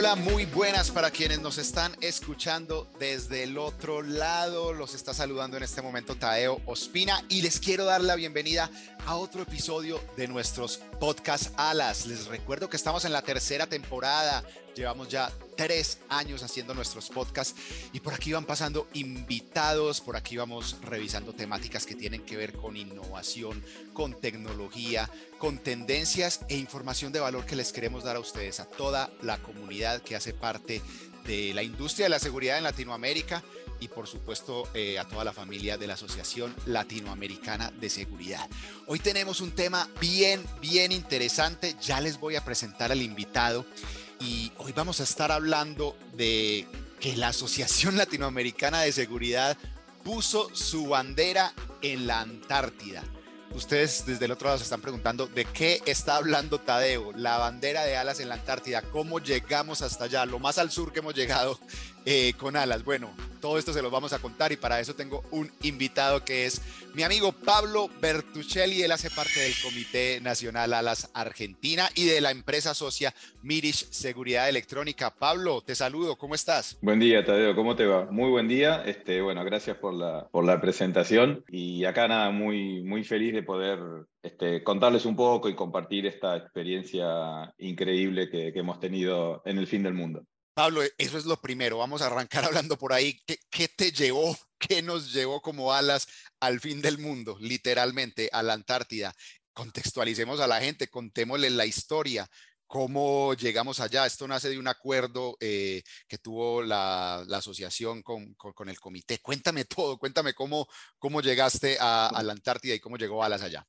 Hola, muy buenas para quienes nos están escuchando desde el otro lado. Los está saludando en este momento Taeo Ospina y les quiero dar la bienvenida a otro episodio de nuestros podcast Alas. Les recuerdo que estamos en la tercera temporada. Llevamos ya tres años haciendo nuestros podcasts y por aquí van pasando invitados, por aquí vamos revisando temáticas que tienen que ver con innovación, con tecnología, con tendencias e información de valor que les queremos dar a ustedes, a toda la comunidad que hace parte de la industria de la seguridad en Latinoamérica y por supuesto eh, a toda la familia de la Asociación Latinoamericana de Seguridad. Hoy tenemos un tema bien, bien interesante. Ya les voy a presentar al invitado y hoy vamos a estar hablando de que la Asociación Latinoamericana de Seguridad puso su bandera en la Antártida. Ustedes desde el otro lado se están preguntando de qué está hablando Tadeo, la bandera de alas en la Antártida, cómo llegamos hasta allá, lo más al sur que hemos llegado eh, con alas. Bueno, todo esto se lo vamos a contar y para eso tengo un invitado que es mi amigo Pablo Bertuccelli. Él hace parte del Comité Nacional Alas Argentina y de la empresa socia Mirish Seguridad Electrónica. Pablo, te saludo, ¿cómo estás? Buen día, Tadeo, ¿cómo te va? Muy buen día. Este, bueno, gracias por la, por la presentación y acá nada, muy, muy feliz de poder este, contarles un poco y compartir esta experiencia increíble que hemos tenido en el fin del mundo. Pablo, eso es lo primero. Vamos a arrancar hablando por ahí. ¿Qué, te llevó, qué nos llevó como alas al fin del mundo, literalmente, a la Antártida? Contextualicemos a la gente, contémosle la historia, cómo llegamos allá. Esto nace de un acuerdo eh, que tuvo la, asociación con, el comité. Cuéntame todo, cuéntame cómo, cómo llegaste a, a la Antártida y cómo llegó Alas allá.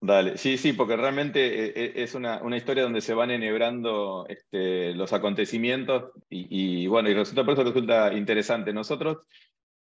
Dale, sí, sí, porque realmente eh, eh, es una, historia donde se van enhebrando este, los acontecimientos y, bueno, y resulta, por eso resulta interesante. Nosotros,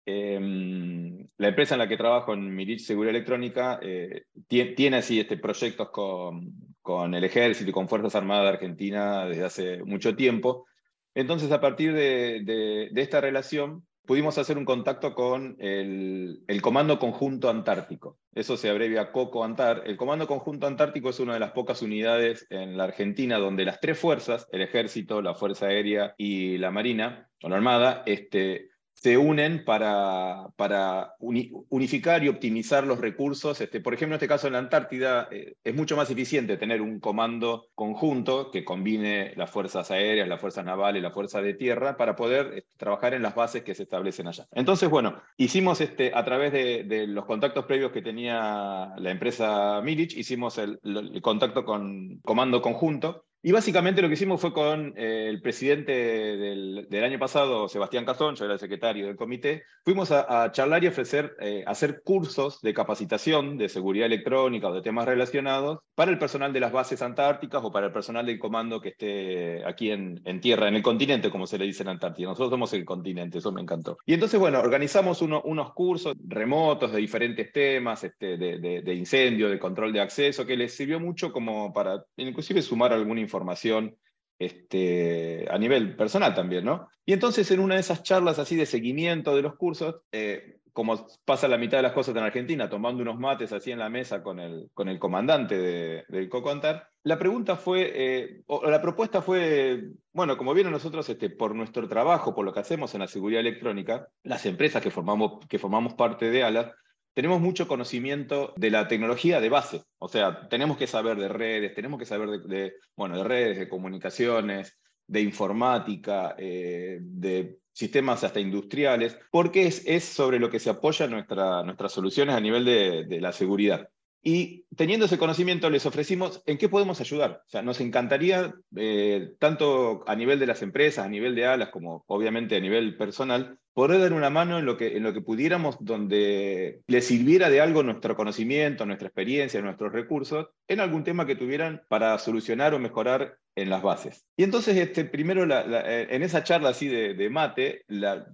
em, la empresa en la que trabajo, en Mirich Seguridad Electrónica, eh, tiene, así este, proyectos con, con, el ejército y con Fuerzas Armadas de Argentina desde hace mucho tiempo. Entonces, a partir de esta relación, pudimos hacer un contacto con el, Comando Conjunto Antártico. Eso se abrevia COCO Antar. El Comando Conjunto Antártico es una de las pocas unidades en la Argentina donde las tres fuerzas, el Ejército, la Fuerza Aérea y la Marina, o la Armada, este, se unen para, para unificar y optimizar los recursos. Este, por ejemplo, en este caso en la Antártida eh, es mucho más eficiente tener un comando conjunto que combine las fuerzas aéreas, las fuerzas navales, la fuerza de tierra para poder este, trabajar en las bases que se establecen allá. Entonces, bueno, hicimos este, a través de, los contactos previos que tenía la empresa Milich, hicimos el contacto con comando conjunto y básicamente lo que hicimos fue con eh, el presidente del, año pasado, Sebastián Cazón, yo era el secretario del comité, fuimos a, charlar y ofrecer, eh, hacer cursos de capacitación de seguridad electrónica o de temas relacionados para el personal de las bases antárticas o para el personal del comando que esté aquí en, tierra, en el continente, como se le dice en Antártida. Nosotros somos el continente, eso me encantó. Y entonces, bueno, organizamos unos cursos remotos de diferentes temas, este, de, de incendio, de control de acceso, que les sirvió mucho como para inclusive sumar alguna información información este, a nivel personal también, ¿no? Y entonces en una de esas charlas así de seguimiento de los cursos, eh, como pasa la mitad de las cosas en Argentina, tomando unos mates así en la mesa con el, con el comandante de, del Cocontar, la pregunta fue, eh, o la propuesta fue, bueno, como vieron nosotros, este, por nuestro trabajo, por lo que hacemos en la seguridad electrónica, las empresas que formamos, que formamos parte de ALAS, tenemos mucho conocimiento de la tecnología de base. O sea, tenemos que saber de redes, tenemos que saber de, bueno, de redes, de comunicaciones, de informática, eh, de sistemas hasta industriales, porque es, sobre lo que se apoya nuestra, nuestras soluciones a nivel de la seguridad. Y teniendo ese conocimiento les ofrecimos en qué podemos ayudar. O sea, nos encantaría, eh, tanto a nivel de las empresas, a nivel de alas, como obviamente a nivel personal, poder dar una mano en lo que, en lo que pudiéramos, donde les sirviera de algo nuestro conocimiento, nuestra experiencia, nuestros recursos, en algún tema que tuvieran para solucionar o mejorar en las bases. Y entonces, este, primero, en esa charla así de, de mate, la,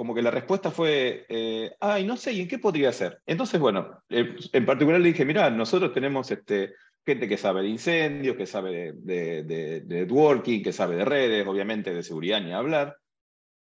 como que la respuesta fue, eh, ay, no sé, ¿y en qué podría ser? Entonces, bueno, eh, en particular le dije, mira, nosotros tenemos este, gente que sabe de incendios, que sabe de, networking, que sabe de redes, obviamente de seguridad ni hablar.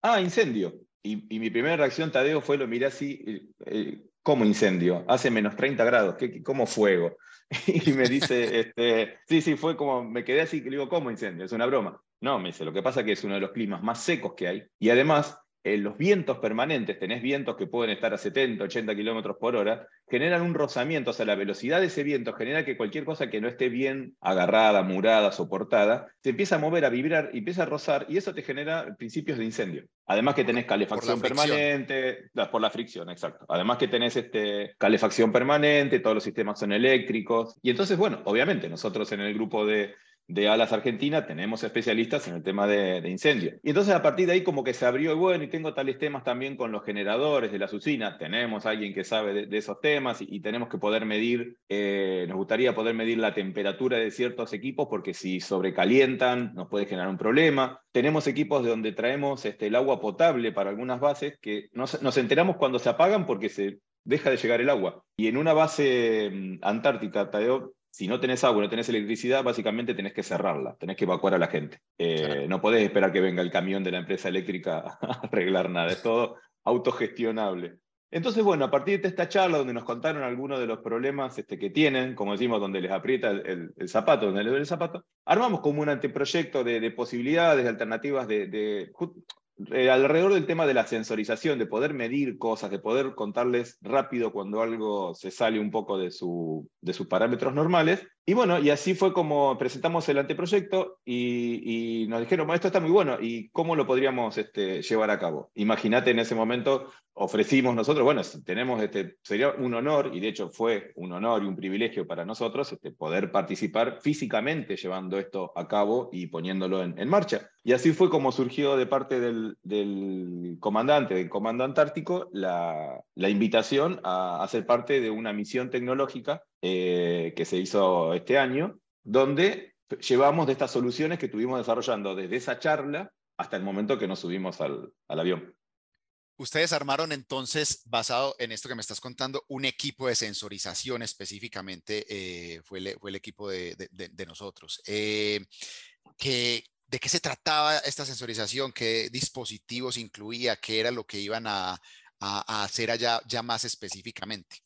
Ah, incendio. Y, mi primera reacción, Tadeo, fue lo miré así, eh, ¿cómo incendio? Hace menos 30 grados, ¿qué, ¿cómo fuego? y me dice, este, sí, sí, fue como, me quedé así, le digo, ¿cómo incendio? Es una broma. No, me dice, lo que pasa es que es uno de los climas más secos que hay. Y además, eh, los vientos permanentes, tenés vientos que pueden estar a 70, 80 kilómetros por hora, generan un rozamiento, o sea, la velocidad de ese viento genera que cualquier cosa que no esté bien agarrada, murada, soportada, se empieza a mover, a vibrar, y empieza a rozar, y eso te genera principios de incendio. Además que tenés calefacción permanente, por la fricción, exacto. Además que tenés este, calefacción permanente, todos los sistemas son eléctricos, y entonces, bueno, obviamente nosotros en el grupo de de Alas Argentina tenemos especialistas en el tema de, incendio. Y entonces a partir de ahí como que se abrió, bueno, y tengo tales temas también con los generadores de las usinas, tenemos alguien que sabe de, esos temas y, tenemos que poder medir, eh, nos gustaría poder medir la temperatura de ciertos equipos porque si sobrecalientan nos puede generar un problema. Tenemos equipos de donde traemos este, el agua potable para algunas bases que nos, nos enteramos cuando se apagan porque se deja de llegar el agua. Y en una base mm, antártica, Tadeo, si no tenés agua, no tenés electricidad, básicamente tenés que cerrarla, tenés que evacuar a la gente. Eh, no podés esperar que venga el camión de la empresa eléctrica a arreglar nada, es todo autogestionable. Entonces, bueno, a partir de esta charla donde nos contaron algunos de los problemas este, que tienen, como decimos, donde les aprieta el, zapato, donde les duele el zapato, armamos como un anteproyecto de, posibilidades, de alternativas de, eh, alrededor del tema de la sensorización, de poder medir cosas, de poder contarles rápido cuando algo se sale un poco de, su, de sus parámetros normales. Y bueno, y así fue como presentamos el anteproyecto y, nos dijeron, esto está muy bueno, ¿y cómo lo podríamos este, llevar a cabo? Imagínate en ese momento, ofrecimos nosotros, bueno, tenemos, este, sería un honor, y de hecho fue un honor y un privilegio para nosotros este, poder participar físicamente llevando esto a cabo y poniéndolo en, marcha. Y así fue como surgió de parte del, comandante, del Comando Antártico, la, la invitación a hacer parte de una misión tecnológica eh, que se hizo este año, donde llevamos de estas soluciones que estuvimos desarrollando desde esa charla hasta el momento que nos subimos al, avión. Ustedes armaron entonces, basado en esto que me estás contando, un equipo de sensorización específicamente, eh, fue, el, fue, el, equipo de, nosotros. Eh, ¿De qué se trataba esta sensorización? ¿Qué dispositivos incluía? ¿Qué era lo que iban a, a hacer allá ya más específicamente?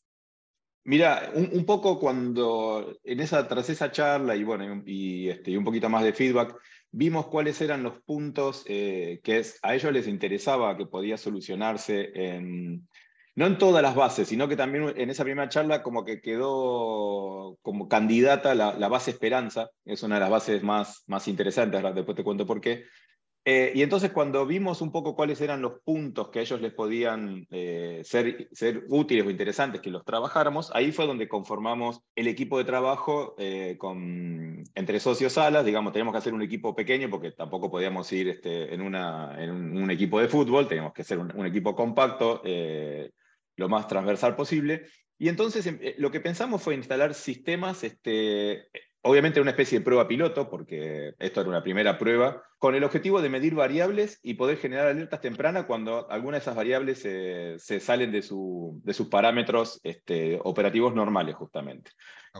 Mira, un, poco cuando en esa, tras esa charla y bueno, y, este, un poquito más de feedback, vimos cuáles eran los puntos eh, que a ellos les interesaba que podía solucionarse en, no en todas las bases, sino que también en esa primera charla como que quedó como candidata la, la base Esperanza, es una de las bases más, más interesantes, después te cuento por qué, eh, y entonces cuando vimos un poco cuáles eran los puntos que a ellos les podían eh, ser, ser útiles o interesantes que los trabajáramos, ahí fue donde conformamos el equipo de trabajo eh, con, entre socios salas, digamos, teníamos que hacer un equipo pequeño porque tampoco podíamos ir este, en, una, en un, equipo de fútbol, teníamos que ser un, equipo compacto, lo más transversal posible. Y entonces lo que pensamos fue instalar sistemas este, obviamente una especie de prueba piloto, porque esto era una primera prueba, con el objetivo de medir variables y poder generar alertas tempranas cuando algunas de esas variables se salen de, de, sus parámetros este, operativos normales, justamente.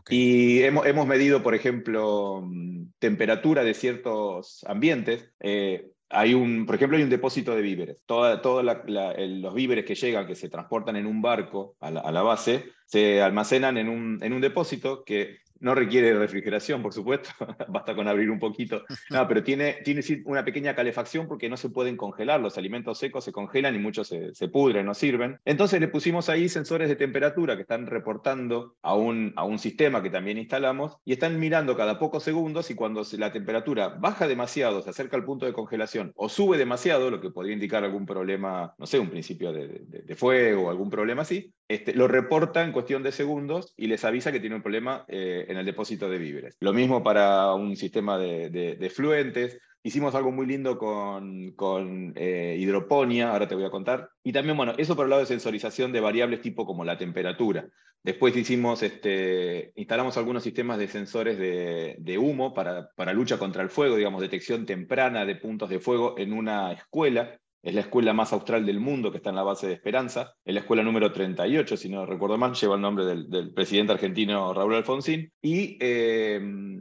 Y hemos, hemos, medido, por ejemplo, mm, temperatura de ciertos ambientes. Eh, hay un, por ejemplo, hay un depósito de víveres. Todos los víveres que llegan, que se transportan en un barco a la, a la base, se almacenan en un, en un depósito que no requiere refrigeración, por supuesto, basta con abrir un poquito. No, pero tiene, tiene una pequeña calefacción porque no se pueden congelar. Los alimentos secos se congelan y muchos se, pudren, no sirven. Entonces le pusimos ahí sensores de temperatura que están reportando a un, a un sistema que también instalamos y están mirando cada pocos segundos y cuando la temperatura baja demasiado, se acerca al punto de congelación o sube demasiado, lo que podría indicar algún problema, no sé, un principio de, de, fuego o algún problema así, este, lo reporta en cuestión de segundos y les avisa que tiene un problema. Eh, en el depósito de víveres. Lo mismo para un sistema de, fluentes. Hicimos algo muy lindo con, con eh, hidroponía, ahora te voy a contar. Y también, bueno, eso por el lado de sensorización de variables tipo como la temperatura. Después hicimos, este, instalamos algunos sistemas de sensores de, de humo para, para lucha contra el fuego, digamos, detección temprana de puntos de fuego en una escuela es la escuela más austral del mundo que está en la base de Esperanza, es la escuela número 38, si no recuerdo mal, lleva el nombre del, presidente argentino Raúl Alfonsín, y, eh,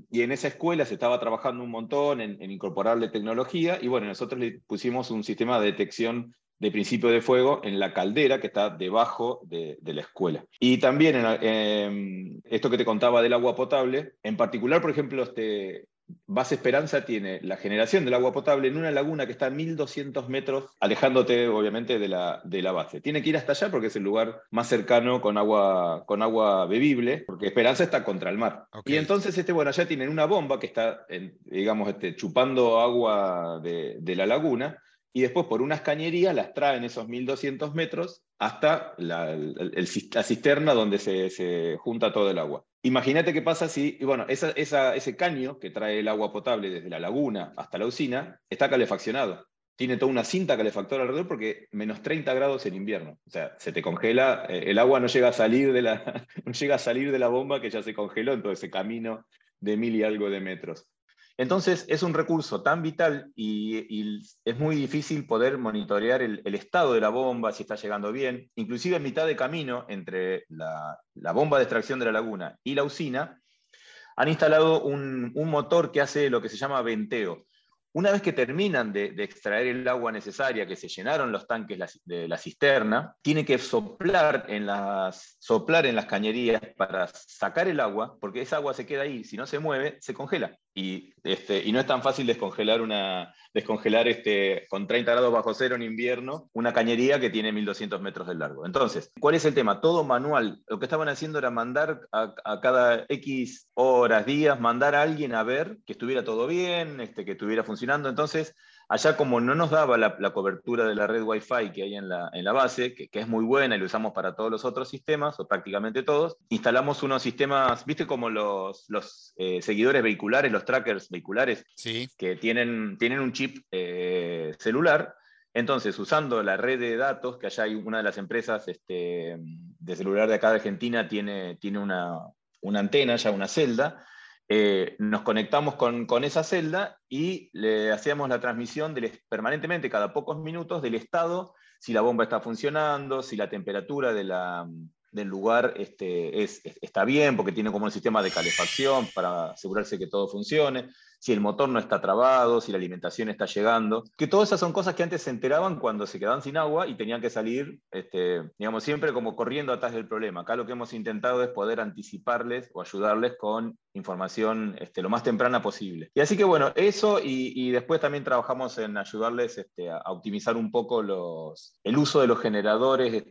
y, en esa escuela se estaba trabajando un montón en, incorporarle tecnología, y bueno, nosotros le pusimos un sistema de detección de principio de fuego en la caldera que está debajo de, la escuela. Y también en, esto que te contaba del agua potable, en particular, por ejemplo, este, Base Esperanza tiene la generación del agua potable en una laguna que está a 1200 metros, alejándote obviamente de la, de la base. Tiene que ir hasta allá porque es el lugar más cercano con agua, con agua bebible, porque Esperanza está contra el mar. Y entonces, este, bueno, allá tienen una bomba que está, digamos, este, chupando agua de, de la laguna y después por unas cañerías las traen esos 1200 metros hasta la, cisterna donde se, junta todo el agua. Imagínate qué pasa si, bueno, ese caño que trae el agua potable desde la laguna hasta la usina está calefaccionado. Tiene toda una cinta calefactora alrededor porque menos 30 grados en invierno. O sea, se te congela, eh, el agua no llega, a salir de la, no llega a salir de la bomba que ya se congeló en todo ese camino de mil y algo de metros. Entonces, es un recurso tan vital y, es muy difícil poder monitorear el, estado de la bomba, si está llegando bien. Inclusive en mitad de camino entre la, bomba de extracción de la laguna y la usina, han instalado un, motor que hace lo que se llama venteo. Una vez que terminan de, extraer el agua necesaria, que se llenaron los tanques de la cisterna, tiene que soplar en, las, soplar en las cañerías para sacar el agua, porque esa agua se queda ahí, si no se mueve, se congela. Y, este, y no es tan fácil descongelar, una, descongelar este, con 30 grados bajo cero en invierno una cañería que tiene 1200 metros de largo. Entonces, ¿cuál es el tema? Todo manual. Lo que estaban haciendo era mandar a, cada X horas, días, mandar a alguien a ver que estuviera todo bien, este, que estuviera funcionando entonces, allá como no nos daba la, cobertura de la red Wi-Fi que hay en la, en la base, que, es muy buena y lo usamos para todos los otros sistemas, o prácticamente todos, instalamos unos sistemas, viste como los, los eh, seguidores vehiculares, los trackers vehiculares, que tienen, tienen un chip eh, celular. Entonces, usando la red de datos, que allá hay una de las empresas este, de celular de acá de Argentina, tiene, tiene una, una antena, ya una celda, eh, nos conectamos con, esa celda y le hacíamos la transmisión permanentemente, cada pocos minutos, del estado, si la bomba está funcionando, si la temperatura del lugar este, está bien, porque tiene como un sistema de calefacción para asegurarse que todo funcione si el motor no está trabado, si la alimentación está llegando, que todas esas son cosas que antes se enteraban cuando se quedaban sin agua y tenían que salir, este, digamos, siempre como corriendo atrás del problema. Acá lo que hemos intentado es poder anticiparles o ayudarles con información este, lo más temprana posible. Y así que bueno, eso y, después también trabajamos en ayudarles este, a, optimizar un poco los, el uso de los generadores,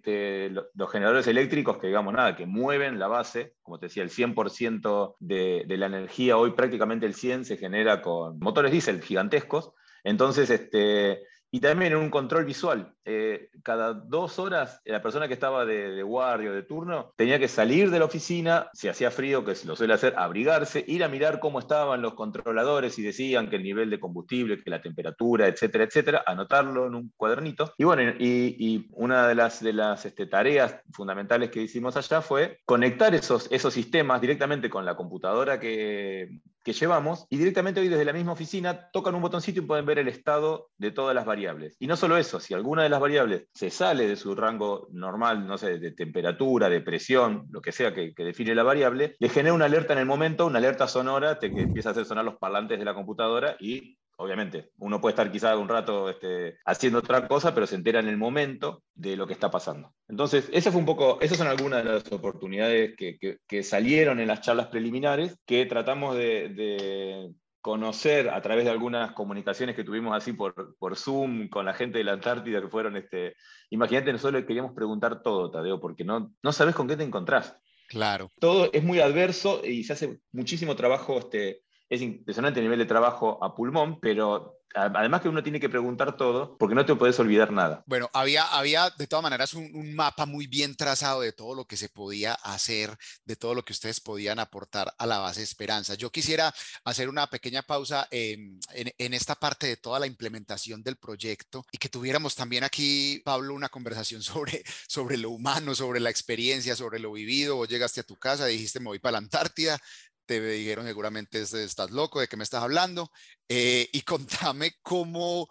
los, generadores eléctricos que digamos nada, que mueven la base, como te decía, el 100% de, de la energía, hoy prácticamente el 100 se genera era con motores diésel gigantescos. Entonces, este, y también un control visual. Eh, cada dos horas, la persona que estaba de, guardia o de turno tenía que salir de la oficina, si hacía frío, que lo suele hacer, abrigarse, ir a mirar cómo estaban los controladores y decían que el nivel de combustible, que la temperatura, etcétera, etcétera, anotarlo en un cuadernito. Y bueno, y, una de las, de las este, tareas fundamentales que hicimos allá fue conectar esos, esos sistemas directamente con la computadora que, que llevamos y directamente hoy desde la misma oficina tocan un botoncito y pueden ver el estado de todas las variables. Y no solo eso, si alguna de las variables se sale de su rango normal, no sé, de temperatura, de presión, lo que sea que, define la variable, le genera una alerta en el momento, una alerta sonora que empieza a hacer sonar los parlantes de la computadora y obviamente, uno puede estar quizá un rato este, haciendo otra cosa, pero se entera en el momento de lo que está pasando. Entonces, esa fue un poco, esas son algunas de las oportunidades que, salieron en las charlas preliminares, que tratamos de, conocer a través de algunas comunicaciones que tuvimos así por, por Zoom con la gente de la Antártida, que fueron, este, imagínate, nosotros le queríamos preguntar todo, Tadeo, porque no, no sabes con qué te encontrás. Claro. Todo es muy adverso y se hace muchísimo trabajo este, es impresionante el nivel de trabajo a pulmón, pero además que uno tiene que preguntar todo porque no te puedes olvidar nada. Bueno, había, había de todas maneras un, mapa muy bien trazado de todo lo que se podía hacer, de todo lo que ustedes podían aportar a la base Esperanza. Yo quisiera hacer una pequeña pausa en, en, esta parte de toda la implementación del proyecto y que tuviéramos también aquí, Pablo, una conversación sobre, sobre lo humano, sobre la experiencia, sobre lo vivido. Vos llegaste a tu casa, dijiste me voy para la Antártida, te dijeron seguramente estás loco, de qué me estás hablando. Eh, y contame cómo,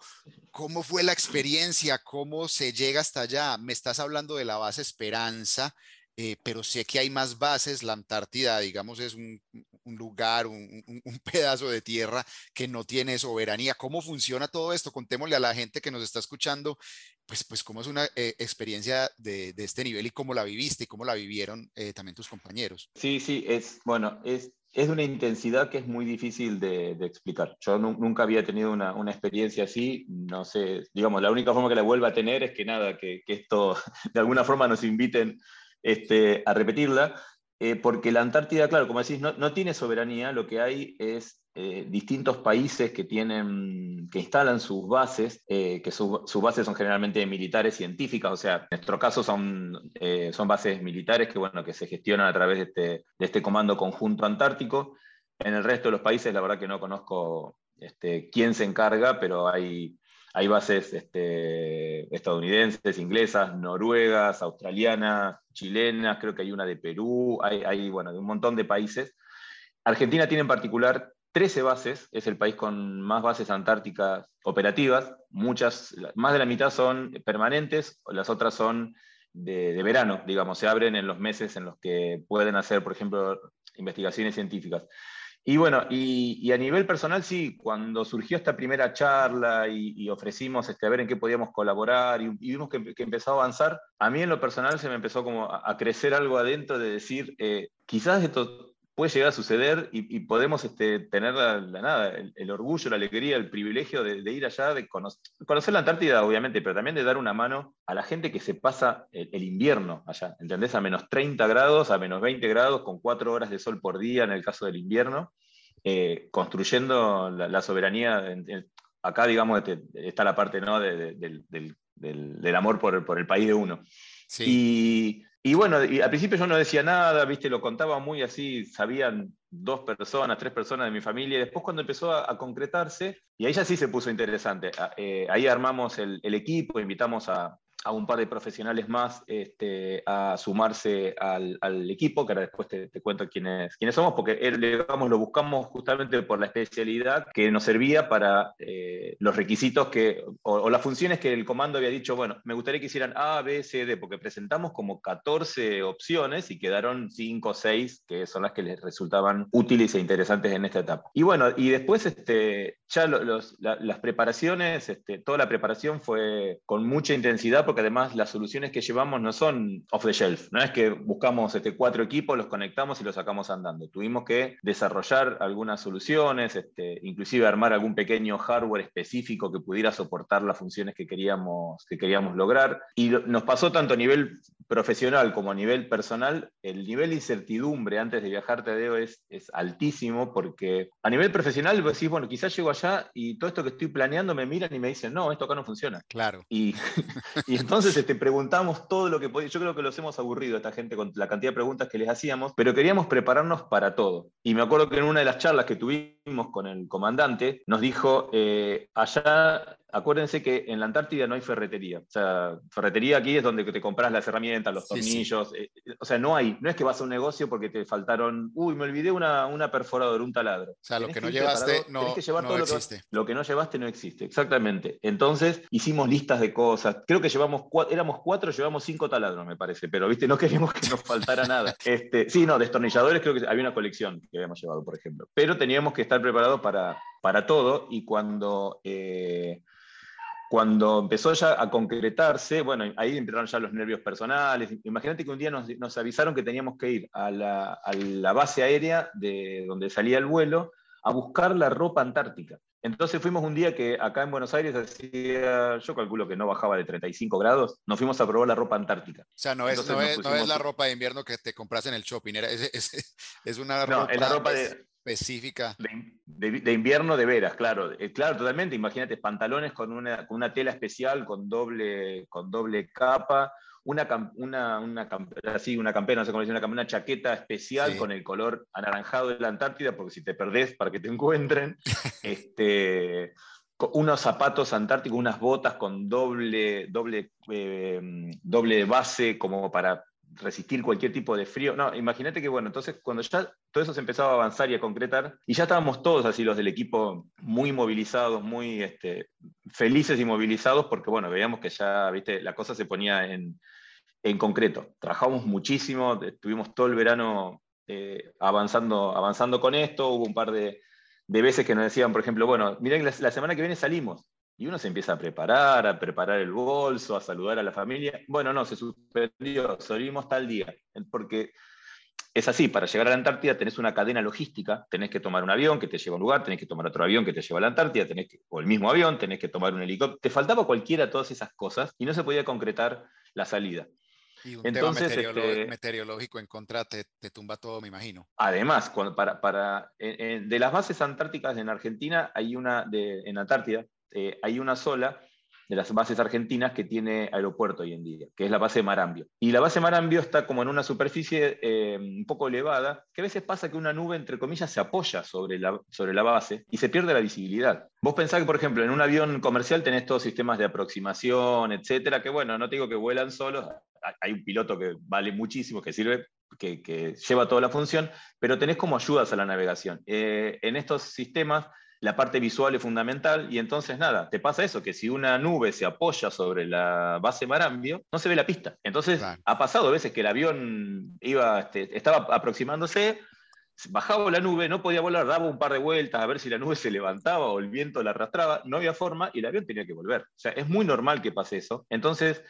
cómo fue la experiencia, cómo se llega hasta allá. Me estás hablando de la base Esperanza, eh, pero sé que hay más bases. La Antártida, digamos, es un, lugar, un, pedazo de tierra que no tiene soberanía. ¿Cómo funciona todo esto? Contémosle a la gente que nos está escuchando, pues, pues cómo es una eh, experiencia de, este nivel y cómo la viviste y cómo la vivieron también tus compañeros. Sí, sí, es, bueno, es, es una intensidad que es muy difícil de, explicar. Yo nunca había tenido una, experiencia así, no sé, digamos, la única forma que la vuelva a tener es que nada, que, que esto de alguna forma nos inviten este, a repetirla, eh, porque la Antártida, claro, como decís, no, tiene soberanía, lo que hay es eh, distintos países que, tienen, que instalan sus bases, eh, que sus bases son generalmente militares científicas, o sea, en nuestro caso son, son bases militares que, bueno, que se gestionan a través de este, de este Comando Conjunto Antártico. En el resto de los países, la verdad que no conozco este, quién se encarga, pero hay hay bases este, estadounidenses, inglesas, noruegas, australianas, chilenas, creo que hay una de Perú, hay, bueno, de un montón de países. Argentina tiene en particular 13 bases, es el país con más bases antárticas operativas, muchas, más de la mitad son permanentes, las otras son de, de, verano, digamos, se abren en los meses en los que pueden hacer, por ejemplo, investigaciones científicas. Y bueno, y, a nivel personal, sí, cuando surgió esta primera charla y, ofrecimos este, a ver en qué podíamos colaborar y, vimos que, empezó a avanzar, a mí en lo personal se me empezó como a, crecer algo adentro de decir, eh, quizás esto puede llegar a suceder y, podemos este, tener la, nada, el, orgullo, la alegría, el privilegio de, ir allá, de conocer, la Antártida, obviamente, pero también de dar una mano a la gente que se pasa el, invierno allá, ¿entendés? A menos 30 grados, a menos 20 grados, con 4 horas de sol por día en el caso del invierno, eh, construyendo la, soberanía. acá, digamos, este, está la parte ¿no? del, amor por, por, el país de uno. Sí. Y bueno, y al principio yo no decía nada, viste, lo contaba muy así, sabían dos personas, tres personas de mi familia, y después cuando empezó a, concretarse, y ahí ya sí se puso interesante, eh, ahí armamos el, equipo, invitamos a, a un par de profesionales más este, a sumarse al, equipo, que ahora después te, cuento quiénes, quiénes somos, porque digamos, lo buscamos justamente por la especialidad que nos servía para eh, los requisitos que, o, las funciones que el comando había dicho, bueno, me gustaría que hicieran A, B, C, D, porque presentamos como 14 opciones y quedaron 5 o 6 que son las que les resultaban útiles e interesantes en esta etapa. Y bueno, y después este, ya las preparaciones, este, toda la preparación fue con mucha intensidad, porque además las soluciones que llevamos no son off the shelf, no es que buscamos este, cuatro equipos, los conectamos y los sacamos andando. Tuvimos que desarrollar algunas soluciones, este, inclusive armar algún pequeño hardware específico que pudiera soportar las funciones que queríamos, que queríamos lograr. Y nos pasó tanto a nivel profesional como a nivel personal, el nivel de incertidumbre antes de viajar, Tadeo, es, es altísimo porque a nivel profesional vos decís, bueno, quizás llego allá y todo esto que estoy planeando me miran y me dicen, no, esto acá no funciona. Claro. Y, y entonces te este, preguntamos todo lo que podíamos. Yo creo que los hemos aburrido a esta gente con la cantidad de preguntas que les hacíamos, pero queríamos prepararnos para todo. Y me acuerdo que en una de las charlas que tuvimos con el comandante, nos dijo, eh, allá acuérdense que en la Antártida no hay ferretería. O sea, ferretería aquí es donde te compras las herramientas, los tornillos. Eh, o sea, no hay. No es que vas a un negocio porque te faltaron, uy, me olvidé una, una perforadora, un taladro. O sea, lo que no llevaste no, existe. Lo que, no llevaste no existe, exactamente. Entonces hicimos listas de cosas. Creo que llevamos, éramos cuatro, llevamos cinco taladros, me parece. Pero, viste, no queríamos que nos faltara nada. Este, sí, no, destornilladores creo que había una colección que habíamos llevado, por ejemplo. Pero teníamos que estar preparados para, para todo y cuando... Eh, cuando empezó ya a concretarse, bueno, ahí empezaron ya los nervios personales. Imagínate que un día nos, avisaron que teníamos que ir a la, base aérea de donde salía el vuelo a buscar la ropa antártica. Entonces fuimos un día que acá en Buenos Aires hacía, yo calculo que no bajaba de 35 grados, nos fuimos a probar la ropa antártica. O sea, no es, no es, la ropa de invierno que te compras en el shopping, es, es, una ropa, es la ropa de, específica. De, invierno de veras, claro. Eh, claro, totalmente. Imagínate, pantalones con una, con una tela especial, con doble, con doble capa, una, una, una, así, una campera, no sé cómo decir, una, una chaqueta especial con el color anaranjado de la Antártida, porque si te perdés, para que te encuentren. este, unos zapatos antárticos, unas botas con doble, doble, eh, doble base, como para resistir cualquier tipo de frío. No, imagínate que, bueno, entonces cuando ya todo eso se empezaba a avanzar y a concretar, y ya estábamos todos así, los del equipo, muy movilizados, muy este, felices y movilizados, porque, bueno, veíamos que ya, viste, la cosa se ponía en, en concreto. Trabajamos muchísimo, estuvimos todo el verano eh, avanzando, avanzando con esto, hubo un par de, de veces que nos decían, por ejemplo, bueno, miren, la, la semana que viene salimos. Y uno se empieza a preparar, a preparar el bolso, a saludar a la familia. Bueno, no, se suspendió, salimos tal día. Porque es así, para llegar a la Antártida tenés una cadena logística, tenés que tomar un avión que te lleva a un lugar, tenés que tomar otro avión que te lleva a la Antártida, tenés que, o el mismo avión, tenés que tomar un helicóptero. Te faltaba cualquiera de todas esas cosas y no se podía concretar la salida. Y un Entonces, tema este meteorológico en contra te, tumba todo, me imagino. Además, para, para, de las bases antárticas en Argentina, hay una, de, en Antártida, eh, hay una sola de las bases argentinas que tiene aeropuerto hoy en día, que es la base Marambio. Y la base Marambio está como en una superficie eh, un poco elevada, que a veces pasa que una nube, entre comillas, se apoya sobre la, sobre la base y se pierde la visibilidad. Vos pensás que, por ejemplo, en un avión comercial tenés todos sistemas de aproximación, etcétera, que bueno, no te digo que vuelan solos, hay un piloto que vale muchísimo, que sirve que, lleva toda la función, pero tenés como ayudas a la navegación. Eh, en estos sistemas la parte visual es fundamental y entonces nada, te pasa eso, que si una nube se apoya sobre la base Marambio, no se ve la pista. Entonces ha pasado a veces que el avión iba, este, estaba aproximándose, bajaba la nube, no podía volar, daba un par de vueltas a ver si la nube se levantaba o el viento la arrastraba, no había forma y el avión tenía que volver. O sea, es muy normal que pase eso. Entonces,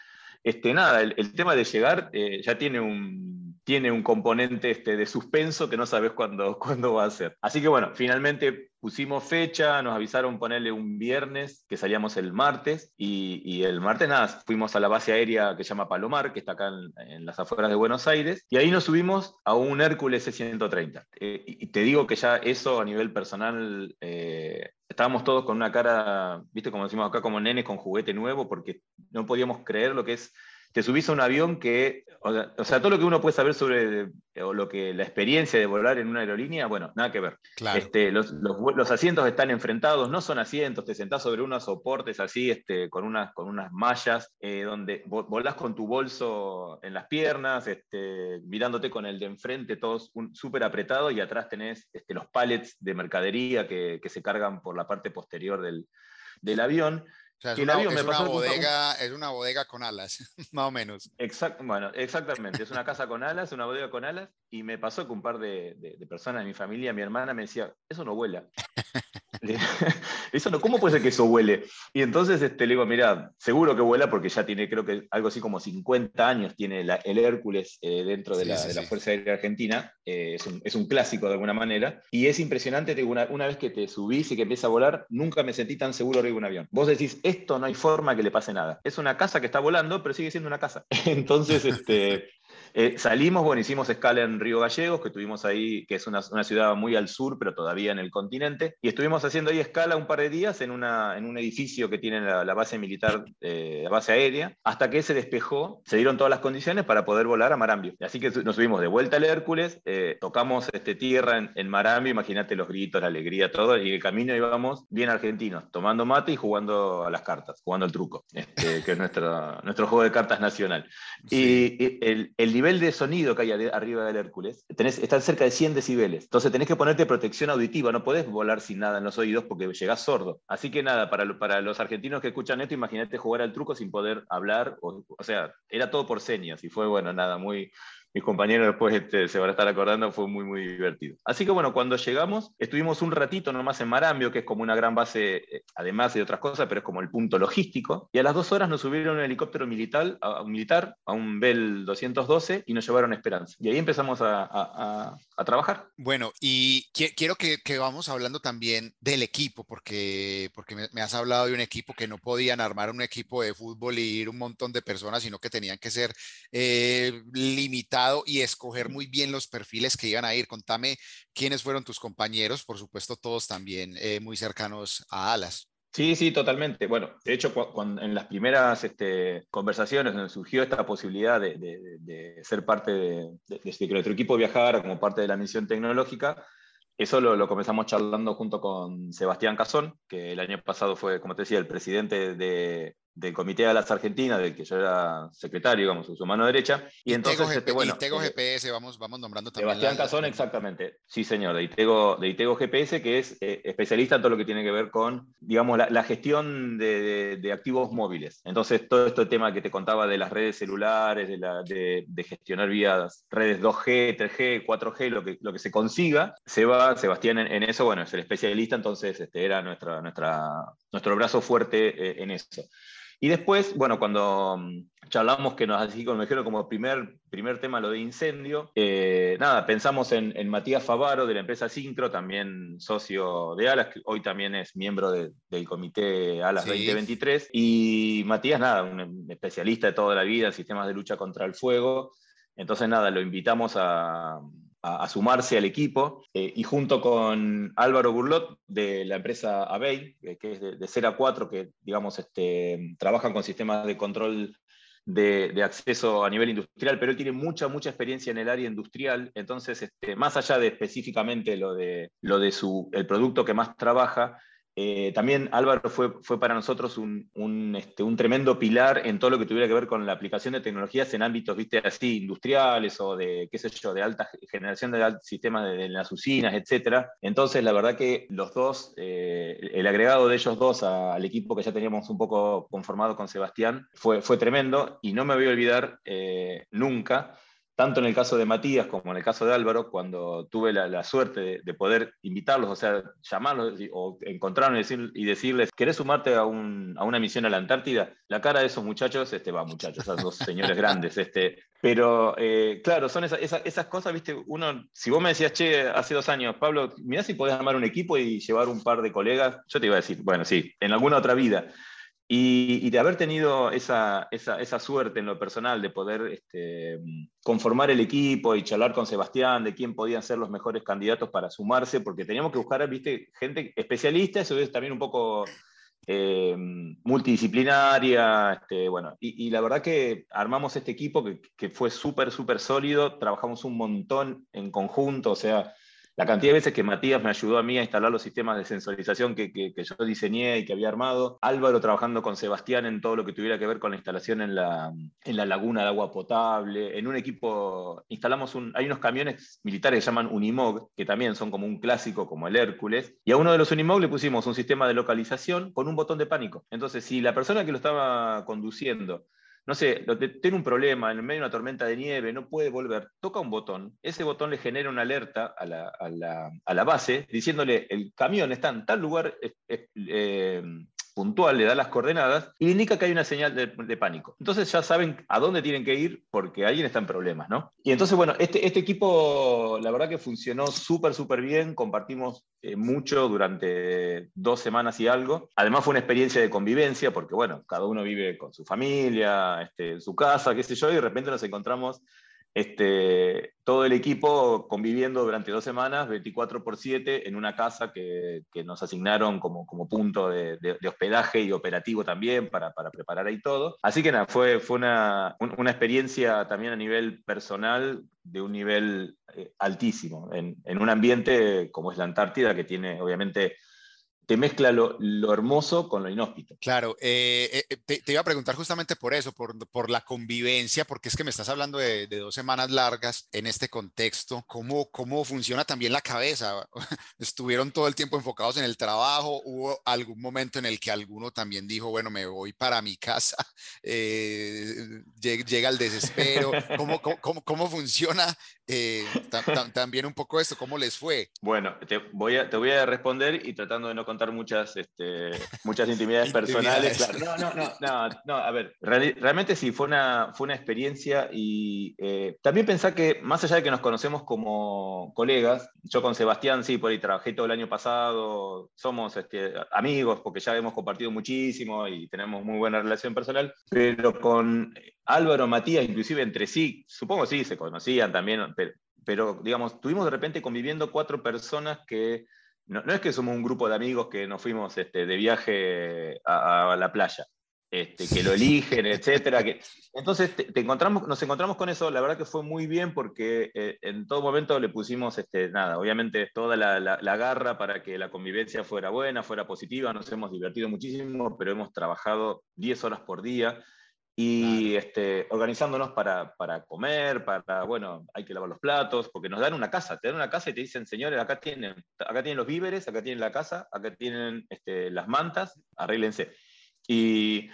este, nada, el, tema de llegar eh, ya tiene un, tiene un componente este, de suspenso que no sabes cuándo, cuándo va a ser. Así que bueno, finalmente pusimos fecha, nos avisaron ponerle un viernes, que salíamos el martes, y, el martes nada, fuimos a la base aérea que se llama Palomar, que está acá en, las afueras de Buenos Aires, y ahí nos subimos a un Hércules C-130. Eh, y te digo que ya eso a nivel personal, eh, estábamos todos con una cara, viste, como decimos acá, como nenes con juguete nuevo, porque no podíamos creer lo que es te subís a un avión que, o sea, todo lo que uno puede saber sobre o lo que la experiencia de volar en una aerolínea, bueno, nada que ver. Este, los, los, asientos están enfrentados, no son asientos, te sentás sobre unos soportes así, este, con, unas, con unas mallas, eh, donde volás con tu bolso en las piernas, este, mirándote con el de enfrente, todos súper apretado, y atrás tenés este, los pallets de mercadería que, que, se cargan por la parte posterior del, del avión es, una, bodega, es una bodega con alas, más o menos. Exacto, bueno, exactamente. Es una casa con alas, una bodega con alas. Y me pasó que un par de, de, personas de mi familia, mi hermana, me decía, eso no vuela. eso no, ¿Cómo puede ser que eso huele? Y entonces este, le digo, mira, seguro que vuela porque ya tiene, creo que algo así como 50 años tiene el Hércules eh, dentro de, la, de la, Fuerza Aérea Argentina. Eh, es, un, es, un, clásico de alguna manera. Y es impresionante, una, una vez que te subís y que empieza a volar, nunca me sentí tan seguro arriba de un avión. Vos decís, esto no hay forma que le pase nada. Es una casa que está volando, pero sigue siendo una casa. Entonces, este, eh, salimos, bueno, hicimos escala en Río Gallegos, que estuvimos ahí, que es una, una, ciudad muy al sur, pero todavía en el continente, y estuvimos haciendo ahí escala un par de días en, una, en un edificio que tiene la, base militar, eh, la base aérea, hasta que se despejó, se dieron todas las condiciones para poder volar a Marambio. Así que nos subimos de vuelta al Hércules, eh, tocamos este, tierra en, en Marambio, imagínate los gritos, la alegría, todo, y el camino íbamos bien argentinos, tomando mate y jugando a las cartas, jugando al truco, este, que es nuestro, nuestro juego de cartas nacional. Y, el, el nivel nivel de sonido que hay arriba del Hércules, tenés, está cerca de 100 decibeles. Entonces tenés que ponerte protección auditiva, no podés volar sin nada en los oídos porque llegás sordo. Así que nada, para, para los argentinos que escuchan esto, imagínate jugar al truco sin poder hablar, o, o sea, era todo por señas y fue, bueno, nada, muy, mis compañeros después este, se van a estar acordando, fue muy, muy divertido. Así que bueno, cuando llegamos, estuvimos un ratito nomás en Marambio, que es como una gran base, eh, además de otras cosas, pero es como el punto logístico, y a las dos horas nos subieron un helicóptero militar, a, un militar, a un Bell 212, y nos llevaron a Esperanza. Y ahí empezamos a, trabajar. Bueno, y quiero que, que, vamos hablando también del equipo, porque, porque me, has hablado de un equipo que no podían armar un equipo de fútbol y ir un montón de personas, sino que tenían que ser eh, y escoger muy bien los perfiles que iban a ir. Contame quiénes fueron tus compañeros, por supuesto todos también eh, muy cercanos a Alas. Sí, sí, totalmente. Bueno, de hecho, en las primeras este, conversaciones donde surgió esta posibilidad de, ser parte de, que nuestro equipo viajara como parte de la misión tecnológica, eso lo, lo, comenzamos charlando junto con Sebastián Cazón, que el año pasado fue, como te decía, el presidente de, del Comité de las Argentinas, del que yo era secretario, digamos, su mano derecha. Y, entonces, este, bueno, Itego eh, GPS, vamos, vamos nombrando también. Sebastián Cazón, exactamente. Sí, señor, de Itego, de Itego GPS, que es eh, especialista en todo lo que tiene que ver con, digamos, la, gestión de, de, activos móviles. Entonces, todo este tema que te contaba de las redes celulares, de, la, de, gestionar vías, redes 2G, 3G, 4G, lo que, lo que se consiga, se va, Sebastián en, eso, bueno, es el especialista, entonces este, era nuestra, nuestra, nuestro brazo fuerte eh, en eso. Y después, bueno, cuando mm, charlamos que nos así como me dijeron como primer, primer tema lo de incendio, eh, nada, pensamos en, Matías Favaro de la empresa Syncro, también socio de Alas, que hoy también es miembro del comité Alas 2023. Y Matías, nada, un especialista de toda la vida en sistemas de lucha contra el fuego. Entonces, nada, lo invitamos a, a, sumarse al equipo eh, y junto con Álvaro Burlot de la empresa Abey, eh, que es de, de 0 a 4, que digamos este, trabajan con sistemas de control de, acceso a nivel industrial, pero él tiene mucha, mucha experiencia en el área industrial, entonces, este, más allá de específicamente lo de, lo de su, el producto que más trabaja, eh, también Álvaro fue, fue para nosotros un, este, un, tremendo pilar en todo lo que tuviera que ver con la aplicación de tecnologías en ámbitos, viste, así, industriales o de, qué sé yo, de alta generación de sistemas de, las usinas, etc. Entonces, la verdad que los dos, eh, el agregado de ellos dos al equipo que ya teníamos un poco conformado con Sebastián, fue, fue tremendo y no me voy a olvidar eh, nunca tanto en el caso de Matías como en el caso de Álvaro, cuando tuve la, suerte de, poder invitarlos, o sea, llamarlos o encontrarlos y, decirles, ¿querés sumarte a, una misión a la Antártida? La cara de esos muchachos, este, va, muchachos, esos dos señores grandes, este, pero eh, claro, son esas, cosas, viste, uno, si vos me decías, che, hace dos años, Pablo, mirá si podés armar un equipo y llevar un par de colegas, yo te iba a decir, bueno, sí, en alguna otra vida. Y, de haber tenido esa, esa, suerte en lo personal de poder este, conformar el equipo y charlar con Sebastián de quién podían ser los mejores candidatos para sumarse, porque teníamos que buscar, viste, gente especialista, eso es también un poco eh, multidisciplinaria, este, bueno, y, la verdad que armamos este equipo que, que fue súper, súper sólido, trabajamos un montón en conjunto, o sea, la cantidad de veces que Matías me ayudó a mí a instalar los sistemas de sensorización que, yo diseñé y que había armado, Álvaro trabajando con Sebastián en todo lo que tuviera que ver con la instalación en la, en la laguna de agua potable, en un equipo, instalamos un, hay unos camiones militares que se llaman Unimog, que también son como un clásico como el Hércules, y a uno de los Unimog le pusimos un sistema de localización con un botón de pánico. Entonces, si la persona que lo estaba conduciendo no sé, tiene un problema en medio de una tormenta de nieve, no puede volver, toca un botón, ese botón le genera una alerta a la, base diciéndole el camión está en tal lugar, eh, puntual, le da las coordenadas y indica que hay una señal de, pánico. Entonces ya saben a dónde tienen que ir porque alguien está en problemas, ¿no? Y entonces, bueno, este, este equipo, la verdad que funcionó súper, súper bien, compartimos eh, mucho durante dos semanas y algo. Además fue una experiencia de convivencia porque, bueno, cada uno vive con su familia, este, su casa, qué sé yo, y de repente nos encontramos este, todo el equipo conviviendo durante dos semanas, 24 por 7, en una casa que, nos asignaron como, como punto de, hospedaje y operativo también para, preparar ahí todo. Así que nada, fue, fue una, experiencia también a nivel personal de un nivel eh, altísimo, en un ambiente como es la Antártida, que tiene obviamente te mezcla lo, hermoso con lo inhóspito. Claro, eh, eh, te, iba a preguntar justamente por eso, por, por, la convivencia, porque es que me estás hablando de, dos semanas largas en este contexto, ¿cómo, cómo funciona también la cabeza? ¿Estuvieron todo el tiempo enfocados en el trabajo? ¿Hubo algún momento en el que alguno también dijo, bueno, me voy para mi casa? Eh, llega el desespero. ¿Cómo, cómo, cómo funciona también un poco esto? ¿Cómo les fue? Bueno, te voy a, te voy a responder y tratando de no contar muchas, este, muchas intimidades personales. No, no, no, no, a ver, realmente sí, fue una, fue una experiencia y eh, también pensar que más allá de que nos conocemos como colegas, yo con Sebastián sí, por ahí trabajé todo el año pasado, somos este, amigos porque ya hemos compartido muchísimo y tenemos muy buena relación personal, pero con Álvaro, Matías, inclusive entre sí, supongo sí, se conocían también, pero, pero digamos, estuvimos de repente conviviendo cuatro personas que no, es que somos un grupo de amigos que nos fuimos este, de viaje a, la playa. este, que lo eligen, etcétera. Que... Entonces te, encontramos, nos encontramos con eso, la verdad que fue muy bien porque eh, en todo momento le pusimos, este, nada, obviamente toda la, la, garra para que la convivencia fuera buena, fuera positiva, nos hemos divertido muchísimo, pero hemos trabajado 10 horas por día y este, organizándonos para, para, comer, para, bueno, hay que lavar los platos, porque nos dan una casa, te dan una casa y te dicen, señores, acá tienen, acá tienen los víveres, acá tienen la casa, acá tienen este, las mantas, arréglense. Y,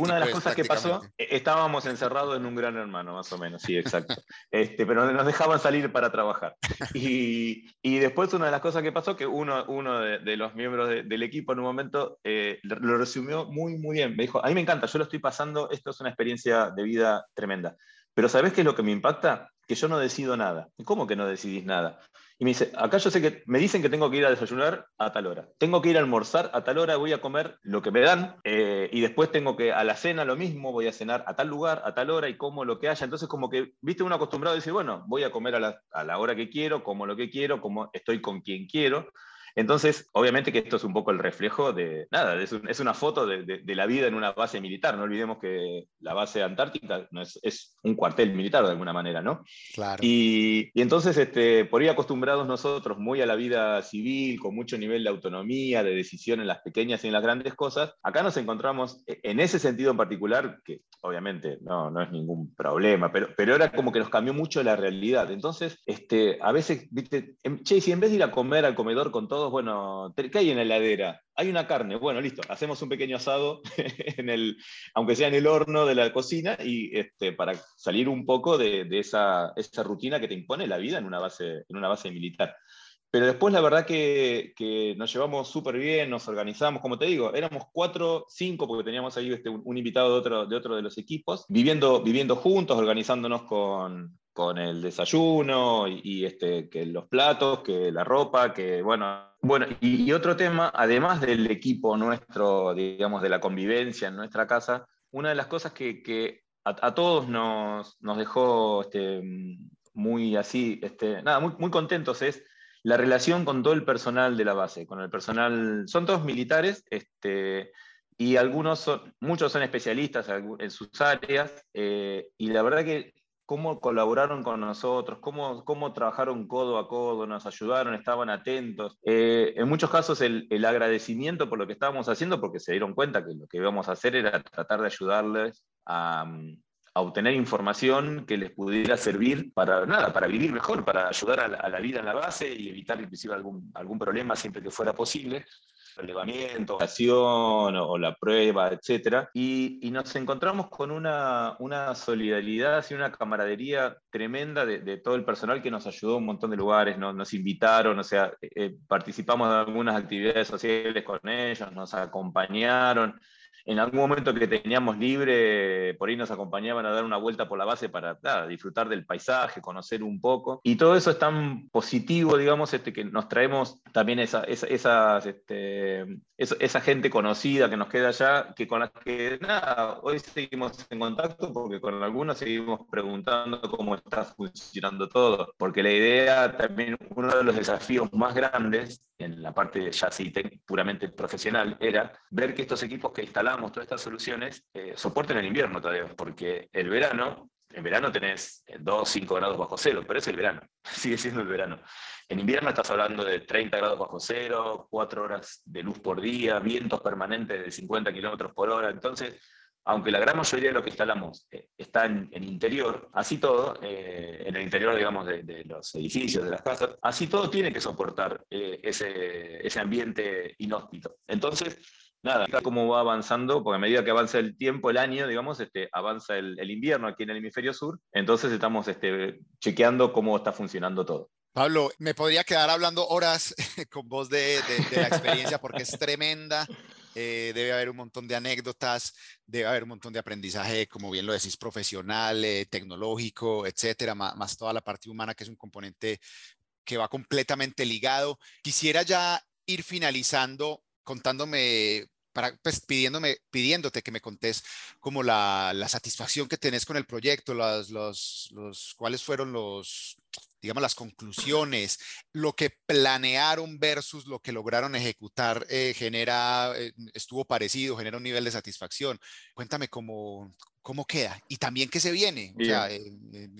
una de las pues, cosas que pasó, e, estábamos encerrados en un gran hermano, más o menos, sí, exacto. este, pero nos dejaban salir para trabajar. Y, y, después una de las cosas que pasó, que uno, uno de, los miembros del equipo en un momento eh, lo resumió muy, muy bien. Me dijo, a mí me encanta, yo lo estoy pasando, esto es una experiencia de vida tremenda. Pero ¿sabes qué es lo que me impacta? Que yo no decido nada. ¿Cómo que no decidís nada? Y me dice, acá yo sé que me dicen que tengo que ir a desayunar a tal hora, tengo que ir a almorzar a tal hora, voy a comer lo que me dan eh, y después tengo que a la cena lo mismo, voy a cenar a tal lugar, a tal hora y como lo que haya. Entonces como que, viste, uno acostumbrado a decir, bueno, voy a comer a la, a la hora que quiero, como lo que quiero, como estoy con quien quiero. Entonces, obviamente que esto es un poco el reflejo de, nada, es, una foto de, la vida en una base militar. No olvidemos que la base antártica no es, un cuartel militar de alguna manera, ¿no? Claro. Y, entonces, este, por ahí acostumbrados nosotros muy a la vida civil, con mucho nivel de autonomía, de decisión en las pequeñas y en las grandes cosas, acá nos encontramos e, en ese sentido en particular, que obviamente no, no es ningún problema, pero, pero era como que nos cambió mucho la realidad. Entonces, este, a veces, viste, che, si en vez de ir a comer al comedor con bueno, ¿qué hay en la heladera? Hay una carne, bueno, listo, hacemos un pequeño asado, en el, aunque sea en el horno de la cocina, y este, para salir un poco de, esa, rutina que te impone la vida en una base, en una base militar. Pero después la verdad que, que nos llevamos súper bien, nos organizamos, como te digo, éramos cuatro, cinco, porque teníamos ahí este, un, invitado de otro, de otro de los equipos, viviendo, viviendo juntos, organizándonos con, con el desayuno y, este, que los platos, que la ropa, que bueno. Bueno, y, otro tema, además del equipo nuestro, digamos, de la convivencia en nuestra casa, una de las cosas que, que a, todos nos, nos dejó este, muy así, este, nada, muy, muy contentos es la relación con todo el personal de la base, con el personal, son todos militares, este, y algunos son, muchos son especialistas en sus áreas, eh, y la verdad que cómo colaboraron con nosotros, cómo, cómo trabajaron codo a codo, nos ayudaron, estaban atentos. Eh, en muchos casos el, el, agradecimiento por lo que estábamos haciendo, porque se dieron cuenta que lo que íbamos a hacer era tratar de ayudarles a, a obtener información que les pudiera servir para nada, para vivir mejor, para ayudar a la, a la vida en la base y evitar inclusive algún, algún problema siempre que fuera posible relevamiento, acción o, la prueba, etc. Y, y, nos encontramos con una, una solidaridad y una camaradería tremenda de, de, todo el personal que nos ayudó en un montón de lugares, nos, nos invitaron, o sea, eh, participamos de algunas actividades sociales con ellos, nos acompañaron en algún momento que teníamos libre, por ahí nos acompañaban a dar una vuelta por la base para disfrutar del paisaje, conocer un poco. Y todo eso es tan positivo, digamos, este, que nos traemos también esa, esa, esas, este, esa, gente conocida que nos queda allá, que con las que nada, hoy seguimos en contacto porque con algunos seguimos preguntando cómo está funcionando todo. Porque la idea también, uno de los desafíos más grandes en la parte ya sí puramente profesional, era ver que estos equipos que instalamos, todas estas soluciones, eh, soporten el invierno todavía, porque el verano, en verano tenés 2, 5 grados bajo cero, pero es el verano, sigue siendo el verano. En invierno estás hablando de 30 grados bajo cero, 4 horas de luz por día, vientos permanentes de 50 kilómetros por hora, entonces aunque la gran mayoría de lo que instalamos eh, está en, interior, así todo, eh, en el interior, digamos, de, los edificios, de las casas, así todo tiene que soportar eh, ese, ese ambiente inhóspito. Entonces, nada, cómo va avanzando, porque a medida que avanza el tiempo, el año, digamos, este, avanza el, invierno aquí en el hemisferio sur, entonces estamos este, chequeando cómo está funcionando todo. Pablo, me podría quedar hablando horas con vos de, de la experiencia porque es tremenda. Eh, debe haber un montón de anécdotas, debe haber un montón de aprendizaje, como bien lo decís, profesional, eh, tecnológico, etcétera, más, toda la parte humana que es un componente que va completamente ligado. Quisiera ya ir finalizando contándome pues, pidiéndome, pidiéndote que me contés como la, la satisfacción que tenés con el proyecto, los, los, los, cuáles fueron los, digamos, las conclusiones, lo que planearon versus lo que lograron ejecutar, eh, genera, eh, estuvo parecido, genera un nivel de satisfacción. Cuéntame cómo, cómo queda y también qué se viene. O sea, eh,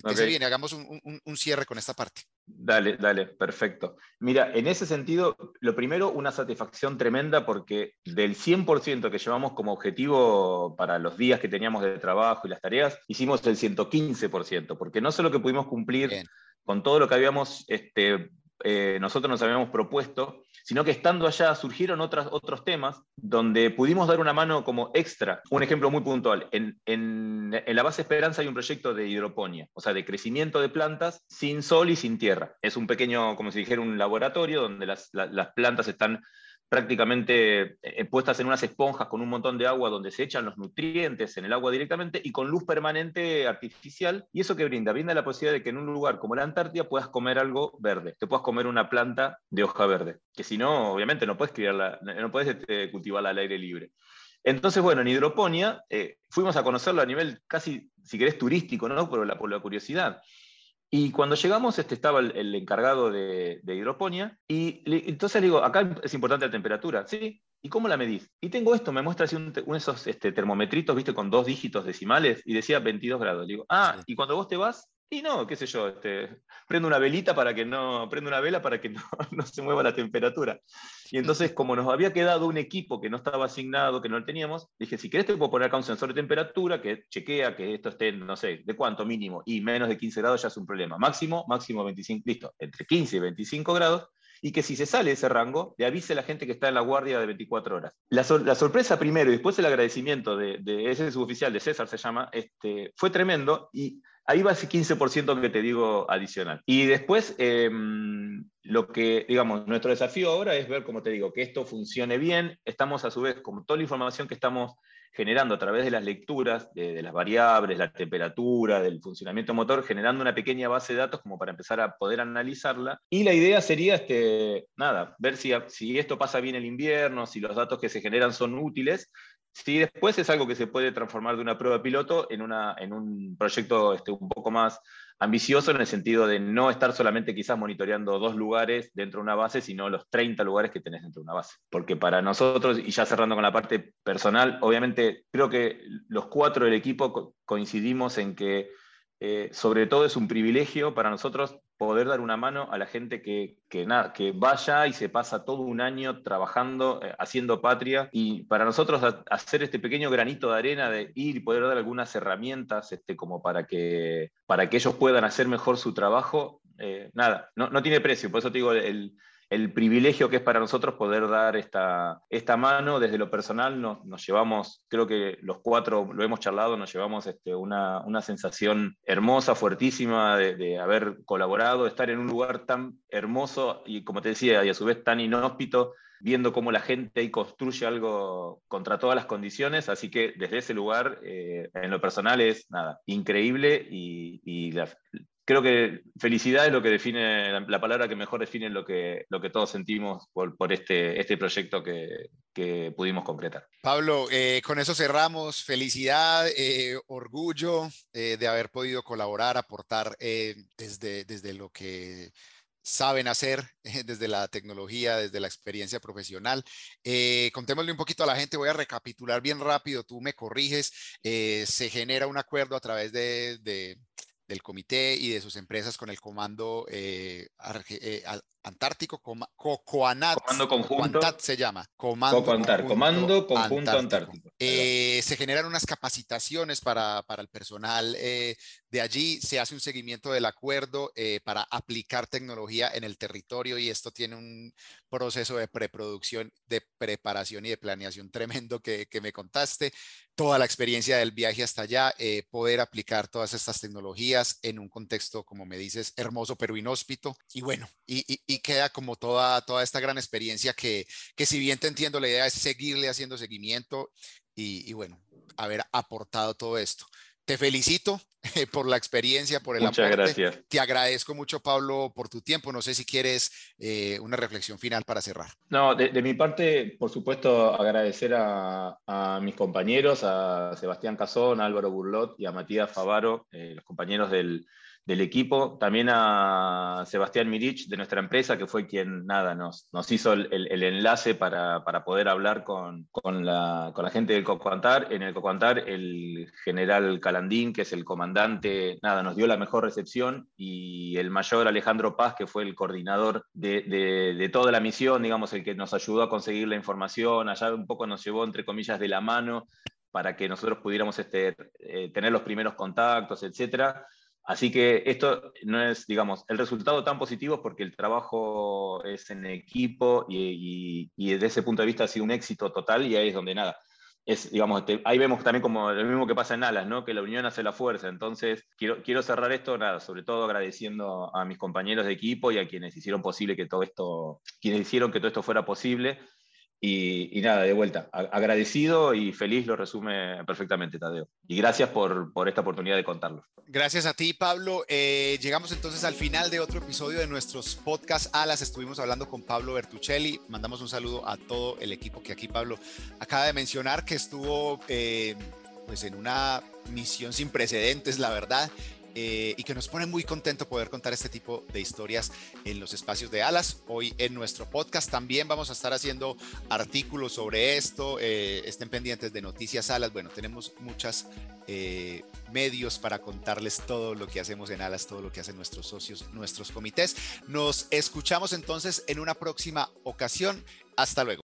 ¿qué se viene? Hagamos un, un cierre con esta parte. Dale, dale, perfecto. Mira, en ese sentido, lo primero, una satisfacción tremenda porque del 100% que llevamos como objetivo para los días que teníamos de trabajo y las tareas, hicimos el 115%, porque no solo que pudimos cumplir con todo lo que habíamos este, eh, nosotros nos habíamos propuesto, sino que estando allá surgieron otros temas donde pudimos dar una mano como extra. Un ejemplo muy puntual, en, en, la base Esperanza hay un proyecto de hidroponía, o sea, de crecimiento de plantas sin sol y sin tierra. Es un pequeño, como si dijera, un laboratorio donde las, las plantas están prácticamente eh, puestas en unas esponjas con un montón de agua donde se echan los nutrientes en el agua directamente y con luz permanente artificial. ¿Y eso que brinda? Brinda la posibilidad de que en un lugar como la Antártida puedas comer algo verde, te puedas comer una planta de hoja verde, que si no, obviamente no puedes, criarla, no puedes este, cultivarla al aire libre. Entonces, bueno, en hidroponía eh, fuimos a conocerlo a nivel casi, si querés, turístico, ¿no? Por la, por la curiosidad. Y cuando llegamos, este, estaba el, encargado de, hidroponía, y entonces le digo, acá es importante la temperatura, ¿sí? ¿Y cómo la medís? Y tengo esto, me muestra así un, esos este, termometritos, viste, con dos dígitos decimales, y decía 22 grados. Le digo, ah, y cuando vos te vas, y no, qué sé yo, este, prendo una velita para que no, prendo una vela para que no, no, se mueva la temperatura. Y entonces, como nos había quedado un equipo que no estaba asignado, que no lo teníamos, dije, si querés te puedo poner acá un sensor de temperatura que chequea que esto esté, no sé, de cuánto mínimo, y menos de 15 grados ya es un problema. Máximo, máximo 25, listo, entre 15 y 25 grados, y que si se sale de ese rango, le avise a la gente que está en la guardia de 24 horas. La, sorpresa primero y después el agradecimiento de, de ese suboficial, de César se llama, este, fue tremendo y Ahí va ese 15% que te digo adicional. Y después, em, lo que, digamos, nuestro desafío ahora es ver, como te digo, que esto funcione bien. Estamos a su vez, con toda la información que estamos generando a través de las lecturas, de, las variables, la temperatura, del funcionamiento motor, generando una pequeña base de datos como para empezar a poder analizarla. Y la idea sería, este, nada, ver si, si esto pasa bien el invierno, si los datos que se generan son útiles Sí, después es algo que se puede transformar de una prueba piloto en, una, en un proyecto este, un poco más ambicioso en el sentido de no estar solamente quizás monitoreando dos lugares dentro de una base, sino los 30 lugares que tenés dentro de una base. Porque para nosotros, y ya cerrando con la parte personal, obviamente creo que los cuatro del equipo coincidimos en que eh, sobre todo es un privilegio para nosotros poder dar una mano a la gente que, que, nada, que vaya y se pasa todo un año trabajando, eh, haciendo patria. Y para nosotros hacer este pequeño granito de arena de ir y poder dar algunas herramientas este, como para que, para que ellos puedan hacer mejor su trabajo, eh, nada, no, no, tiene precio. Por eso te digo, el, el privilegio que es para nosotros poder dar esta, esta mano. Desde lo personal nos, nos llevamos, creo que los cuatro lo hemos charlado, nos llevamos este, una, una, sensación hermosa, fuertísima de, haber colaborado, estar en un lugar tan hermoso y como te decía, y a su vez tan inhóspito, viendo cómo la gente ahí construye algo contra todas las condiciones. Así que desde ese lugar, eh, en lo personal es nada, increíble y, y la, creo que felicidad es lo que define, la, palabra que mejor define lo que, lo que todos sentimos por, por este, este proyecto que, que pudimos concretar. Pablo, eh, con eso cerramos. Felicidad, eh, orgullo eh, de haber podido colaborar, aportar desde, desde lo que saben hacer desde la tecnología, desde la experiencia profesional. contémosle un poquito a la gente, voy a recapitular bien rápido, tú me corriges, se genera un acuerdo a través de, de del comité y de sus empresas con el comando eh, eh, Antártico, COCOANAT. Comando conjunto. se llama. Comando, conjunto, comando conjunto Antártico. Eh, se generan unas capacitaciones para, para el personal de allí, se hace un seguimiento del acuerdo para aplicar tecnología en el territorio y esto tiene un proceso de preproducción, de preparación y de planeación tremendo que, que me contaste toda la experiencia del viaje hasta allá, eh, poder aplicar todas estas tecnologías en un contexto, como me dices, hermoso pero inhóspito. Y bueno, y, queda como toda, toda esta gran experiencia que, que si bien te entiendo, la idea es seguirle haciendo seguimiento y, y bueno, haber aportado todo esto. Te felicito por la experiencia, por el Muchas gracias. Te agradezco mucho, Pablo, por tu tiempo. No sé si quieres eh, una reflexión final para cerrar. No, de, mi parte, por supuesto, agradecer a, mis compañeros, a Sebastián Cazón, a Álvaro Burlot y a Matías Favaro, eh, los compañeros del, del equipo, también a Sebastián Mirich de nuestra empresa, que fue quien nada, nos, hizo el, el, enlace para, para, poder hablar con, con, la, con, la, gente del Cocuantar. En el Cocuantar, el general Calandín, que es el comandante, nada, nos dio la mejor recepción y el mayor Alejandro Paz, que fue el coordinador de, de, de toda la misión, digamos, el que nos ayudó a conseguir la información, allá un poco nos llevó, entre comillas, de la mano para que nosotros pudiéramos este, eh, tener los primeros contactos, etcétera Así que esto no es, digamos, el resultado tan positivo porque el trabajo es en equipo y, desde ese punto de vista ha sido un éxito total y ahí es donde nada. Es, digamos, ahí vemos también como lo mismo que pasa en Alas, ¿no? que la unión hace la fuerza. Entonces, quiero, quiero cerrar esto, nada, sobre todo agradeciendo a mis compañeros de equipo y a quienes hicieron posible que todo esto, quienes hicieron que todo esto fuera posible y, nada, de vuelta, agradecido y feliz lo resume perfectamente, Tadeo. Y gracias por, por esta oportunidad de contarlo. Gracias a ti, Pablo. Eh, llegamos entonces al final de otro episodio de nuestros podcast Alas. Estuvimos hablando con Pablo Bertuccelli. Mandamos un saludo a todo el equipo que aquí Pablo acaba de mencionar, que estuvo eh, pues en una misión sin precedentes, la verdad. Eh, y que nos pone muy contento poder contar este tipo de historias en los espacios de Alas. Hoy en nuestro podcast también vamos a estar haciendo artículos sobre esto. Eh, estén pendientes de Noticias Alas. Bueno, tenemos muchos eh, medios para contarles todo lo que hacemos en Alas, todo lo que hacen nuestros socios, nuestros comités. Nos escuchamos entonces en una próxima ocasión. Hasta luego.